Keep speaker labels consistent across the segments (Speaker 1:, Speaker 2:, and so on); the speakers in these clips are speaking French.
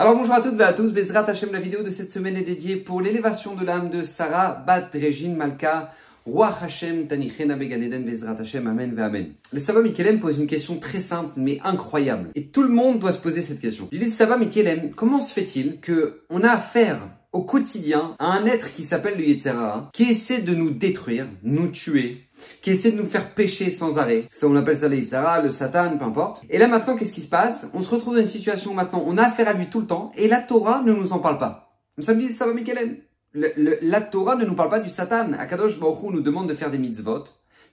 Speaker 1: Alors bonjour à toutes et à tous, Bezrat Hashem, la vidéo de cette semaine est dédiée pour l'élévation de l'âme de Sarah Bat Régine Malka, Roi Hashem Tanichena Beganeden Bezrat Hashem, Amen Amen. Le Sava Mikelem pose une question très simple mais incroyable. Et tout le monde doit se poser cette question. Il dit Sava Mikelem, comment se fait-il que on a affaire au quotidien à un être qui s'appelle le Yetzera, qui essaie de nous détruire, nous tuer, qui essaie de nous faire pécher sans arrêt. Ça, on appelle ça le Yitzhara, le Satan, peu importe. Et là, maintenant, qu'est-ce qui se passe? On se retrouve dans une situation où maintenant, on a affaire à lui tout le temps, et la Torah ne nous en parle pas. Ça me dit, ça va, Mikelem La Torah ne nous parle pas du Satan. Akadosh Baruch nous demande de faire des mitzvot.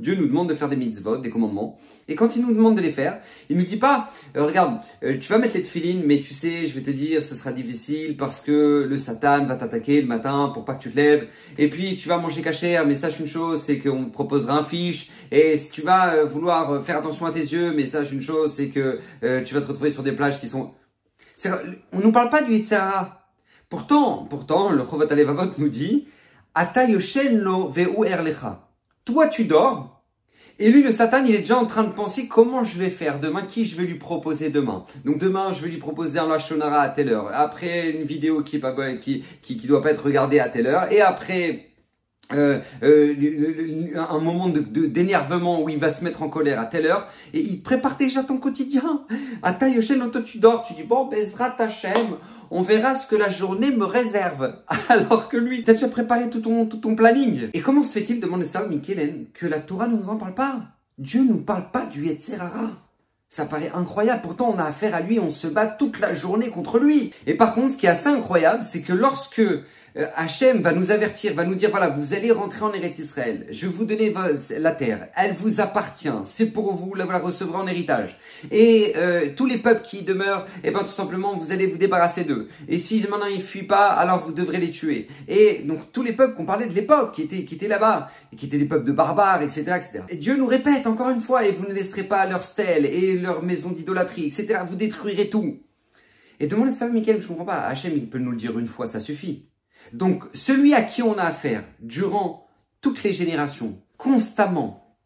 Speaker 1: Dieu nous demande de faire des mitzvot, des commandements. Et quand il nous demande de les faire, il nous dit pas, euh, regarde, euh, tu vas mettre les tefilines, mais tu sais, je vais te dire, ce sera difficile parce que le Satan va t'attaquer le matin pour pas que tu te lèves. Et puis, tu vas manger cachère, mais sache une chose, c'est qu'on te proposera un fiche. Et tu vas euh, vouloir faire attention à tes yeux, mais sache une chose, c'est que tu vas te retrouver sur des plages qui sont... On nous parle pas du Yitzhara. Pourtant, pourtant, le Chovat Alevavot nous dit, Atayoshen lo veu erlecha. Toi, tu dors. Et lui, le Satan, il est déjà en train de penser comment je vais faire demain, qui je vais lui proposer demain? Donc demain, je vais lui proposer un Lachonara à telle heure. Après, une vidéo qui qui doit pas être regardée à telle heure. Et après, euh, euh, un moment de, d'énervement où il va se mettre en colère à telle heure et il prépare déjà ton quotidien. À taille toi tu dors, tu dis bon, Bezrat ta on verra ce que la journée me réserve. Alors que lui, t'as déjà préparé tout ton, tout ton planning. Et comment se fait-il, demander ça, Michelen, que la Torah ne nous en parle pas? Dieu ne nous parle pas du Yetzerara. Ça paraît incroyable, pourtant on a affaire à lui, on se bat toute la journée contre lui. Et par contre, ce qui est assez incroyable, c'est que lorsque Hachem va nous avertir, va nous dire, voilà, vous allez rentrer en Eretz Israël, je vais vous donner la terre, elle vous appartient, c'est pour vous, vous la recevrez en héritage. Et euh, tous les peuples qui demeurent, eh ben tout simplement, vous allez vous débarrasser d'eux. Et si maintenant ils fuient pas, alors vous devrez les tuer. Et donc tous les peuples qu'on parlait de l'époque, qui étaient, qui étaient là-bas, qui étaient des peuples de barbares, etc., etc. Et Dieu nous répète encore une fois, et vous ne laisserez pas leurs stèles et leurs maisons d'idolâtrie, etc. Vous détruirez tout. Et demandez ça, Michael, je comprends pas. Hachem, il peut nous le dire une fois, ça suffit. Donc, celui à qui on a affaire durant toutes les générations, constamment,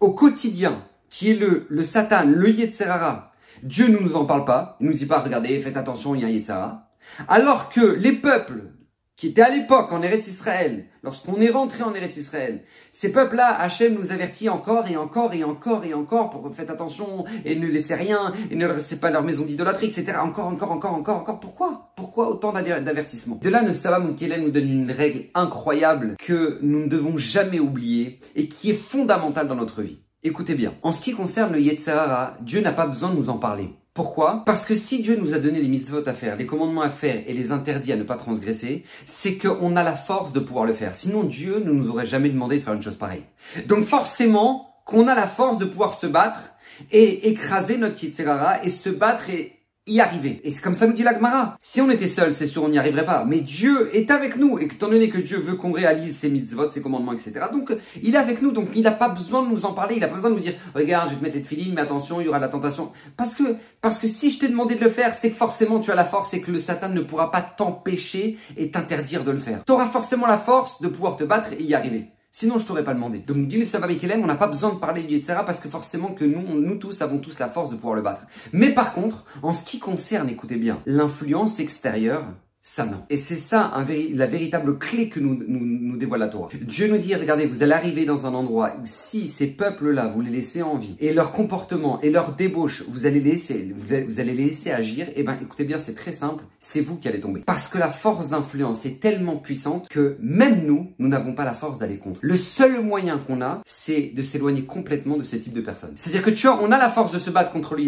Speaker 1: au quotidien, qui est le, le Satan, le Yetzerara, Dieu ne nous en parle pas. Il nous dit pas, regardez, faites attention, il y a un. Alors que les peuples qui étaient à l'époque en Eretz Israël, lorsqu'on est rentré en Eretz Israël, ces peuples-là, Hachem nous avertit encore et encore et encore et encore pour faites attention et ne laissez rien et ne laissez pas leur maison d'idolâtrie, etc. Encore, encore, encore, encore, encore. Pourquoi? Pourquoi autant d'avertissements? De là, Sabbat Moukelen nous donne une règle incroyable que nous ne devons jamais oublier et qui est fondamentale dans notre vie. Écoutez bien. En ce qui concerne le Yetzirah, Dieu n'a pas besoin de nous en parler. Pourquoi? Parce que si Dieu nous a donné les mitzvot à faire, les commandements à faire et les interdits à ne pas transgresser, c'est qu'on a la force de pouvoir le faire. Sinon, Dieu ne nous aurait jamais demandé de faire une chose pareille. Donc forcément, qu'on a la force de pouvoir se battre et écraser notre Yitzhara et se battre et y arriver. Et c'est comme ça nous dit l'Agmara. Si on était seul, c'est sûr, on n'y arriverait pas. Mais Dieu est avec nous. Et étant donné que Dieu veut qu'on réalise ses mitzvot, ses commandements, etc. Donc, il est avec nous. Donc, il n'a pas besoin de nous en parler. Il n'a pas besoin de nous dire, regarde, je vais te mettre les filines, mais attention, il y aura la tentation. Parce que, parce que si je t'ai demandé de le faire, c'est que forcément tu as la force et que le Satan ne pourra pas t'empêcher et t'interdire de le faire. Tu auras forcément la force de pouvoir te battre et y arriver. Sinon, je t'aurais pas demandé. Donc, dis-le ça va avec on n'a pas besoin de parler du etc. parce que forcément que nous, nous tous avons tous la force de pouvoir le battre. Mais par contre, en ce qui concerne, écoutez bien, l'influence extérieure, ça non. Et c'est ça la véritable clé que nous, nous, nous, dévoile la Torah. Dieu nous dit, regardez, vous allez arriver dans un endroit où si ces peuples-là, vous les laissez en vie, et leur comportement et leur débauche, vous allez laisser, vous allez, laisser agir, et eh ben écoutez bien, c'est très simple, c'est vous qui allez tomber. Parce que la force d'influence est tellement puissante que même nous, nous n'avons pas la force d'aller contre. Le seul moyen qu'on a, c'est de s'éloigner complètement de ce type de personnes. C'est-à-dire que tu vois, on a la force de se battre contre le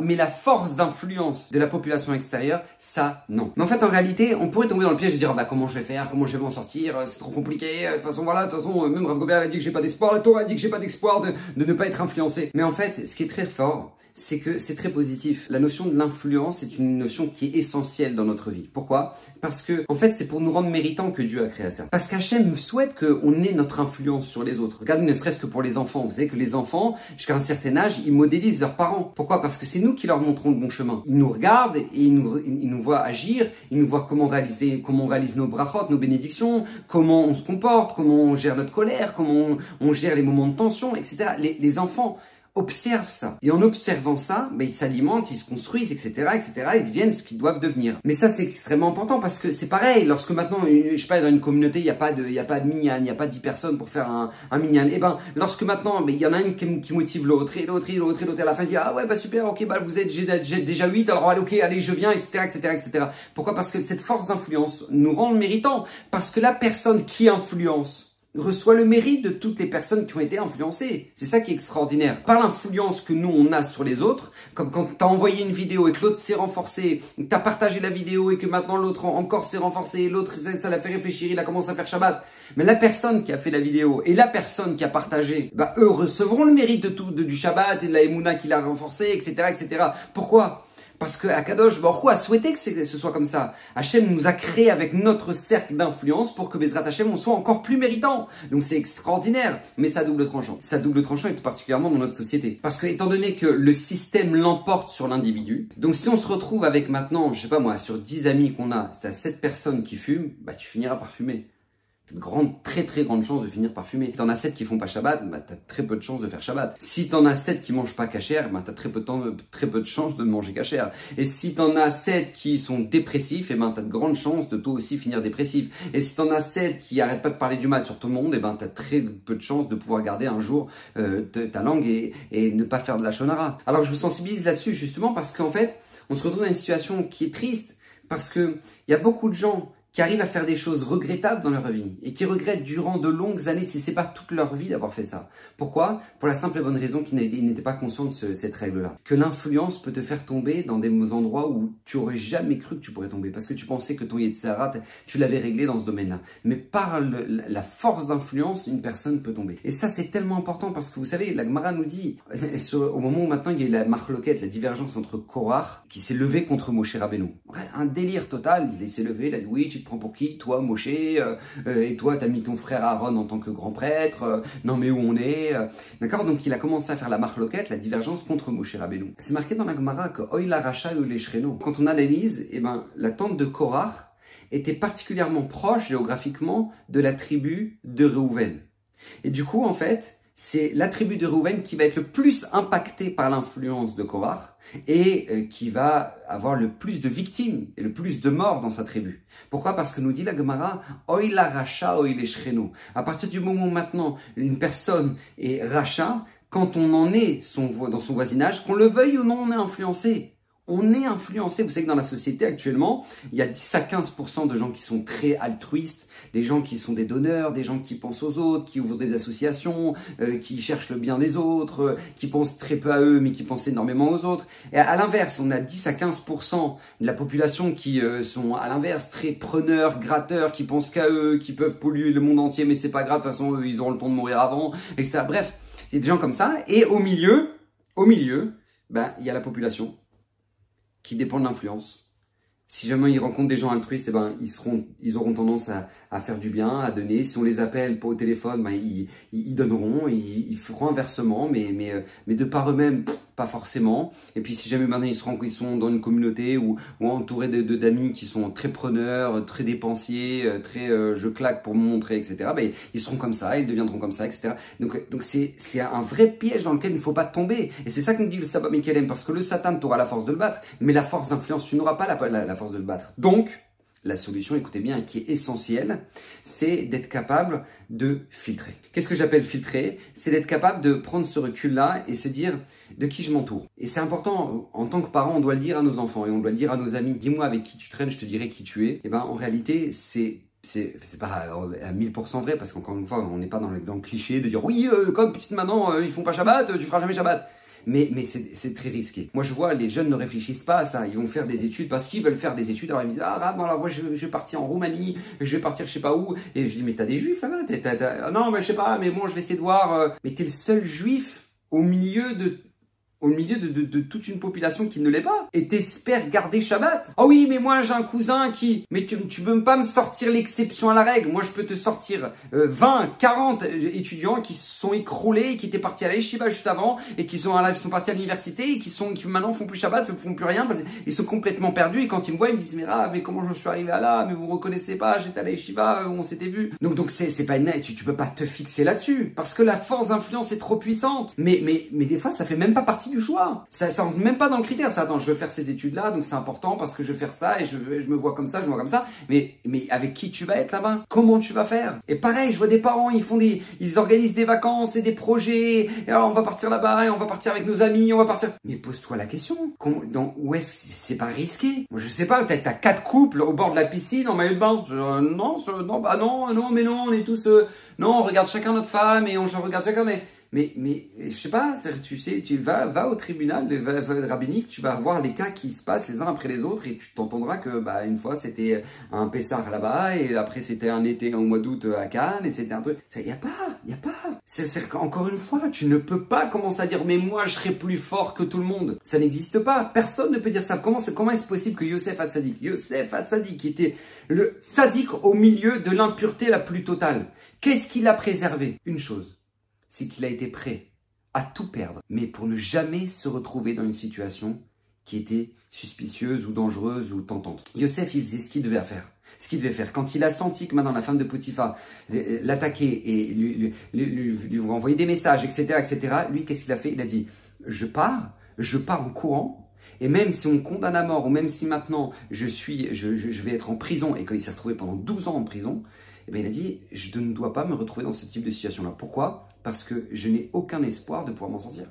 Speaker 1: mais la force d'influence de la population extérieure, ça, non. Mais en fait, en réalité, on pourrait tomber dans le piège de dire bah comment je vais faire, comment je vais m'en sortir, c'est trop compliqué. De toute façon voilà, de toute façon même Rav Gobert a dit que j'ai pas d'espoir, la Torah a dit que j'ai pas d'espoir de, de ne pas être influencé. Mais en fait, ce qui est très fort, c'est que c'est très positif. La notion de l'influence est une notion qui est essentielle dans notre vie. Pourquoi? Parce que, en fait, c'est pour nous rendre méritants que Dieu a créé ça. Parce qu'Hachem souhaite qu'on ait notre influence sur les autres. Regardez, ne serait-ce que pour les enfants. Vous savez que les enfants, jusqu'à un certain âge, ils modélisent leurs parents. Pourquoi? Parce que c'est nous qui leur montrons le bon chemin. Ils nous regardent et ils nous, ils nous voient agir, ils nous voient comment réaliser, comment on réalise nos brachot, nos bénédictions, comment on se comporte, comment on gère notre colère, comment on, gère les moments de tension, etc. Les, les enfants, observent ça. Et en observant ça, ben, ils s'alimentent, ils se construisent, etc., etc., et deviennent ce qu'ils doivent devenir. Mais ça, c'est extrêmement important parce que c'est pareil, lorsque maintenant, je sais pas, dans une communauté, il n'y a pas de, il y a pas de minyan, il n'y a pas dix personnes pour faire un, un minyan. Et eh ben, lorsque maintenant, ben, il y en a une qui, motive l'autre, et l'autre, et l'autre, et l'autre, à la fin, dit, ah ouais, bah super, ok, bah vous êtes, j'ai déjà huit, alors allez, ok, allez, je viens, etc., etc., etc. Pourquoi? Parce que cette force d'influence nous rend méritant. Parce que la personne qui influence, reçoit le mérite de toutes les personnes qui ont été influencées. C'est ça qui est extraordinaire. Par l'influence que nous on a sur les autres, comme quand tu as envoyé une vidéo et que l'autre s'est renforcé, tu as partagé la vidéo et que maintenant l'autre encore s'est renforcé, l'autre ça l'a fait réfléchir, il a commencé à faire Shabbat. Mais la personne qui a fait la vidéo et la personne qui a partagé, bah eux recevront le mérite de tout, du Shabbat et de la Emouna qui l'a renforcé, etc., etc. Pourquoi? Parce que Akadosh Baruch a souhaité que ce soit comme ça. Hachem nous a créé avec notre cercle d'influence pour que Bezrat Hachem on soit encore plus méritant. Donc c'est extraordinaire, mais ça double tranchant. Ça double tranchant et tout particulièrement dans notre société. Parce que étant donné que le système l'emporte sur l'individu, donc si on se retrouve avec maintenant, je sais pas moi, sur 10 amis qu'on a, c'est 7 personnes qui fument, bah tu finiras par fumer grande, très très grande chance de finir par fumer. T'en as 7 qui font pas Shabbat, bah t'as très peu de chances de faire Shabbat. Si t'en as 7 qui mangent pas cachère, bah t'as très peu de temps, très peu de chances de manger cachère. Et si t'en as 7 qui sont dépressifs, et eh ben t'as de grandes chances de toi aussi finir dépressif. Et si t'en as 7 qui arrêtent pas de parler du mal sur tout le monde, et eh ben t'as très peu de chances de pouvoir garder un jour euh, ta langue et, et ne pas faire de la shonara. Alors je vous sensibilise là-dessus justement parce qu'en fait, on se retrouve dans une situation qui est triste parce que il y a beaucoup de gens qui arrivent à faire des choses regrettables dans leur vie et qui regrettent durant de longues années, si c'est pas toute leur vie, d'avoir fait ça. Pourquoi? Pour la simple et bonne raison qu'ils n'étaient pas conscients de cette règle-là. Que l'influence peut te faire tomber dans des endroits où tu aurais jamais cru que tu pourrais tomber parce que tu pensais que ton Yetzirah, tu l'avais réglé dans ce domaine-là. Mais par la force d'influence, une personne peut tomber. Et ça, c'est tellement important parce que vous savez, la Gemara nous dit, au moment où maintenant il y a eu la marloquette, la divergence entre Korach qui s'est levé contre Moshe Rabbeinu. Un délire total, il s'est levé, il a dit oui, prends pour qui Toi, Moshe, euh, euh, et toi, t'as mis ton frère Aaron en tant que grand prêtre, euh, non mais où on est D'accord Donc il a commencé à faire la marloquette, la divergence contre Moshe Rabbeinu. C'est marqué dans la Gemara que Oila Racha Quand on analyse, eh ben, la tente de Korach était particulièrement proche géographiquement de la tribu de Reuven. Et du coup, en fait, c'est la tribu de Reuven qui va être le plus impactée par l'influence de Korach et euh, qui va avoir le plus de victimes et le plus de morts dans sa tribu. Pourquoi? Parce que nous dit la Gemara, Oy la racha, oy les À partir du moment où maintenant une personne est racha, quand on en est dans son voisinage, qu'on le veuille ou non, on est influencé on est influencé. Vous savez que dans la société actuellement, il y a 10 à 15% de gens qui sont très altruistes, des gens qui sont des donneurs, des gens qui pensent aux autres, qui ouvrent des associations, euh, qui cherchent le bien des autres, euh, qui pensent très peu à eux mais qui pensent énormément aux autres. Et à, l'inverse, on a 10 à 15% de la population qui euh, sont à l'inverse très preneurs, gratteurs, qui pensent qu'à eux, qui peuvent polluer le monde entier mais c'est pas grave, de toute façon eux, ils auront le temps de mourir avant, etc. Bref, il y a des gens comme ça. Et au milieu, au milieu, ben, il y a la population qui dépend de l'influence. Si jamais ils rencontrent des gens altruistes, eh ben, ils, seront, ils auront tendance à, faire du bien, à donner. Si on les appelle au téléphone, ben, ils, donneront, ils, ils, feront un versement, mais, mais, euh, mais de par eux-mêmes, pas forcément. Et puis si jamais maintenant ils, seront, ils sont dans une communauté ou, ou entourés de, d'amis qui sont très preneurs, très dépensiers, euh, très euh, je claque pour me montrer, etc., ben, ils seront comme ça, ils deviendront comme ça, etc. Donc donc c'est, c'est un vrai piège dans lequel il ne faut pas tomber. Et c'est ça que nous dit le sabbat Mikelem, parce que le Satan, tu auras la force de le battre, mais la force d'influence, tu n'auras pas la, la force de le battre. Donc, la solution, écoutez bien, qui est essentielle, c'est d'être capable de filtrer. Qu'est-ce que j'appelle filtrer? C'est d'être capable de prendre ce recul-là et se dire de qui je m'entoure? Et c'est important, en tant que parent, on doit le dire à nos enfants et on doit le dire à nos amis. Dis-moi avec qui tu traînes, je te dirai qui tu es. Et eh ben, en réalité, c'est c'est pas à 1000% vrai parce qu'encore une fois on n'est pas dans le, dans le, cliché de dire oui euh, comme petite maman euh, ils font pas Shabbat tu feras jamais Shabbat mais, mais c'est très risqué. Moi, je vois, les jeunes ne réfléchissent pas à ça. Ils vont faire des études parce qu'ils veulent faire des études. Alors, ils me disent, ah, non, alors, moi, je, vais partir en Roumanie, je vais partir je sais pas où. Et je dis, mais t'as des juifs là-bas? Non, mais je sais pas, mais bon, je vais essayer de voir. Euh. Mais t'es le seul juif au milieu de au milieu de, toute une population qui ne l'est pas et t'espères garder Shabbat. Oh oui, mais moi j'ai un cousin qui... Mais tu, tu peux pas me sortir l'exception à la règle. Moi je peux te sortir 20, euh, 40 étudiants qui sont écroulés, qui étaient partis à la juste avant et qui sont, partis à l'université et qui sont qui maintenant font plus Shabbat, font plus rien, ils sont complètement perdus et quand ils me voient, ils me disent mais ah, mais comment je suis arrivé à là, mais vous me reconnaissez pas, j'étais à la Yeshiva, on s'était vu. Donc donc c'est pas une tu, tu peux pas te fixer là-dessus parce que la force d'influence est trop puissante. Mais mais mais des fois ça fait même pas partie du choix. Ça ça rentre même pas dans le critère. Ça attends, je veux faire ces études là, donc c'est important parce que je veux faire ça et je je me vois comme ça, je me vois comme ça. Mais mais avec qui tu vas être là-bas? Comment tu vas faire? Et pareil, je vois des parents, ils font des ils organisent des vacances et des projets. Et alors on va partir là-bas et on va partir avec nos amis, on va partir. Mais pose-toi la question. Dans, où est-ce c'est pas risqué? Moi je sais pas, peut-être t'as quatre couples au bord de la piscine en maillot de bain. Non, non, bah non, non, mais non, on est tous. Euh, non, on regarde chacun notre femme et on regarde chacun. Mais mais, mais je sais pas, tu sais, tu vas, va au tribunal va, va, rabbinique, tu vas voir les cas qui se passent les uns après les autres et tu t'entendras que bah, une fois c'était un Pessar là-bas et après c'était un été au mois d'août à Cannes et c'était un truc. Il n'y a pas, il n'y a pas. C'est encore une fois, tu ne peux pas commencer à dire mais moi je serai plus fort que tout le monde. Ça n'existe pas. Personne ne peut dire ça. Comment, comment est-ce possible que Yosef Hatzadik, Yosef Hatzadik qui était le sadique au milieu de l'impureté la plus totale, qu'est-ce qu'il a préservé? Une chose c'est qu'il a été prêt à tout perdre, mais pour ne jamais se retrouver dans une situation qui était suspicieuse ou dangereuse ou tentante. Yosef, il faisait ce qu'il devait faire. Ce qu'il devait faire. Quand il a senti que maintenant la femme de Potiphar euh, l'attaquait et lui, lui, des messages, etc., etc., lui, qu'est-ce qu'il a fait? Il a dit, je pars, je pars en courant, et même si on me condamne à mort, ou même si maintenant je suis, je, je, vais être en prison, et qu'il s'est retrouvé pendant 12 ans en prison, eh bien, il a dit, je ne dois pas me retrouver dans ce type de situation-là. Pourquoi? Parce que je n'ai aucun espoir de pouvoir m'en sortir.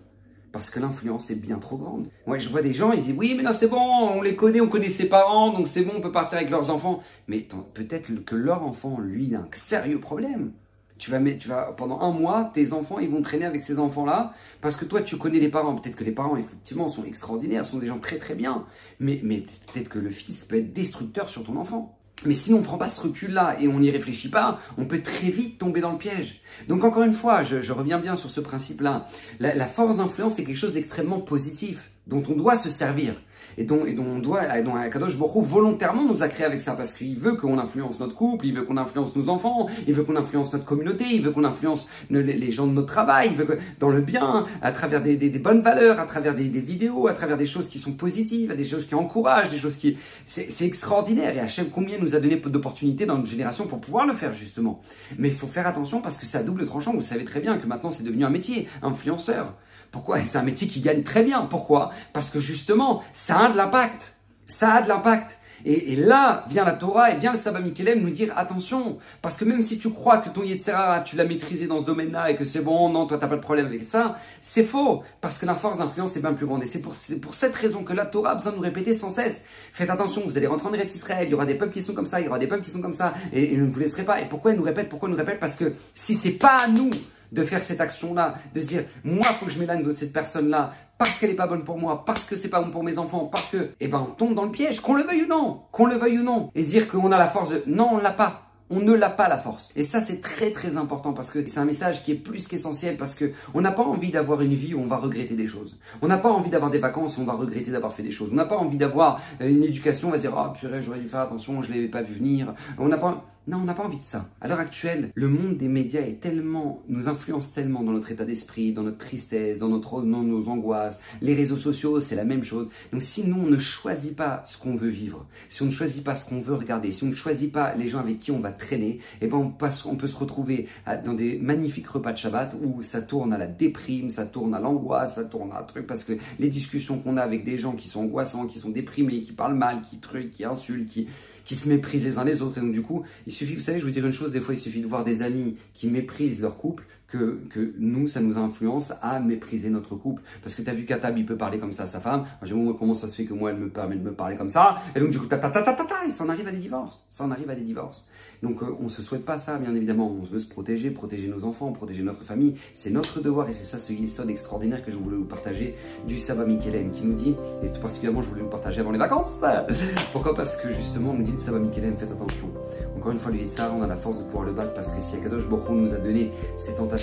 Speaker 1: Parce que l'influence est bien trop grande. Moi, je vois des gens, ils disent, oui, mais non, c'est bon, on les connaît, on connaît ses parents, donc c'est bon, on peut partir avec leurs enfants. Mais peut-être que leur enfant, lui, il a un sérieux problème. Tu vas, mettre, tu vas, pendant un mois, tes enfants, ils vont traîner avec ces enfants-là, parce que toi, tu connais les parents. Peut-être que les parents, effectivement, sont extraordinaires, sont des gens très très bien. Mais, mais peut-être que le fils peut être destructeur sur ton enfant. Mais si on ne prend pas ce recul-là et on n'y réfléchit pas, on peut très vite tomber dans le piège. Donc encore une fois, je, reviens bien sur ce principe-là. la force d'influence, c'est quelque chose d'extrêmement positif, dont on doit se servir et dont, et dont on doit, dont Kadosh Baruch volontairement nous a créé avec ça parce qu'il veut qu'on influence notre couple, il veut qu'on influence nos enfants, il veut qu'on influence notre communauté, il veut qu'on influence les, gens de notre travail, il veut que, dans le bien, à travers des, bonnes valeurs, à travers des, des, vidéos, à travers des choses qui sont positives, des choses qui encouragent, des choses qui, c'est extraordinaire et Hachem combien nous a donné d'opportunités dans notre génération pour pouvoir le faire justement. Mais il faut faire attention parce que c'est à double tranchant. Vous savez très bien que maintenant c'est devenu un métier, influenceur. Pourquoi C'est un métier qui gagne très bien? Pourquoi? Parce que justement, ça a de l'impact. Ça a de l'impact. Et, là vient la Torah et vient le Sabbat Mikelem nous dire attention, parce que même si tu crois que ton Yetzera, tu l'as maîtrisé dans ce domaine-là et que c'est bon, non, toi t'as pas de problème avec ça, c'est faux, parce que la force d'influence est bien plus grande. Et c'est pour, cette raison que la Torah a besoin de nous répéter sans cesse. Faites attention, vous allez rentrer en Eretz Israël, il y aura des peuples qui sont comme ça, il y aura des peuples qui sont comme ça, et, et ne vous laisserez pas. Et pourquoi elle nous répète? Pourquoi nous répète? Parce que si c'est pas à nous de faire cette action-là, de se dire, moi, faut que je m'éloigne de cette personne-là, parce qu'elle n'est pas bonne pour moi, parce que c'est pas bon pour mes enfants, parce que, eh ben, on tombe dans le piège, qu'on le veuille ou non, qu'on le veuille ou non, et dire qu'on a la force de, non, on l'a pas. On ne l'a pas la force. Et ça, c'est très très important parce que c'est un message qui est plus qu'essentiel parce que on n'a pas envie d'avoir une vie où on va regretter des choses. On n'a pas envie d'avoir des vacances où on va regretter d'avoir fait des choses. On n'a pas envie d'avoir une éducation, on va se dire, oh purée, j'aurais dû faire attention, je l'avais pas vu venir. On n'a pas, non, on n'a pas envie de ça. À l'heure actuelle, le monde des médias est tellement, nous influence tellement dans notre état d'esprit, dans notre tristesse, dans, notre, dans nos angoisses. Les réseaux sociaux, c'est la même chose. Donc si nous, on ne choisit pas ce qu'on veut vivre, si on ne choisit pas ce qu'on veut regarder, si on ne choisit pas les gens avec qui on va traîner, eh ben on, passe, on peut se retrouver dans des magnifiques repas de Shabbat où ça tourne à la déprime, ça tourne à l'angoisse, ça tourne à un truc parce que les discussions qu'on a avec des gens qui sont angoissants, qui sont déprimés, qui parlent mal, qui truquent, qui insultent, qui qui se méprisent les uns les autres. Et donc, du coup, il suffit, vous savez, je vous dire une chose, des fois, il suffit de voir des amis qui méprisent leur couple, que, nous, ça nous influence à mépriser notre couple. Parce que tu as vu qu'Atab, il peut parler comme ça à sa femme. J'ai dit, comment ça se fait que moi, elle me permet de me parler comme ça? Et donc, du coup, ta ta ta ta ta, et ça en arrive à des divorces. Ça en arrive à des divorces. Donc, euh, on se souhaite pas ça, bien évidemment. On veut se protéger, protéger nos enfants, protéger notre famille. C'est notre devoir et c'est ça ce sonne extraordinaire que je voulais vous partager du Saba Mikelem qui nous dit, et tout particulièrement, je voulais vous partager avant les vacances. Pourquoi? Parce que justement, on nous dit le Saba Mikelem, faites attention. Encore une fois, dit ça, on a la force de pouvoir le battre parce que si Akadosh Borou nous a donné ces tentations,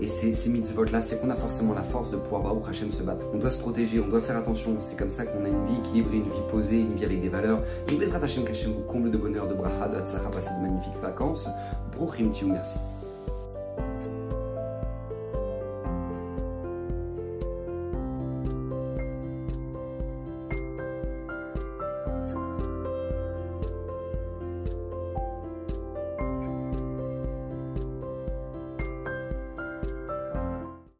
Speaker 1: et ces, ces mitzvot-là, c'est qu'on a forcément la force de pouvoir, Baruch Hashem, se battre. On doit se protéger, on doit faire attention. C'est comme ça qu'on a une vie équilibrée, une vie posée, une vie avec des valeurs. Donc, Bezrat Hashem, qu'Hashem vous comble de bonheur, de bracha, de hatzlacha, passez de magnifiques vacances. Bruchim merci.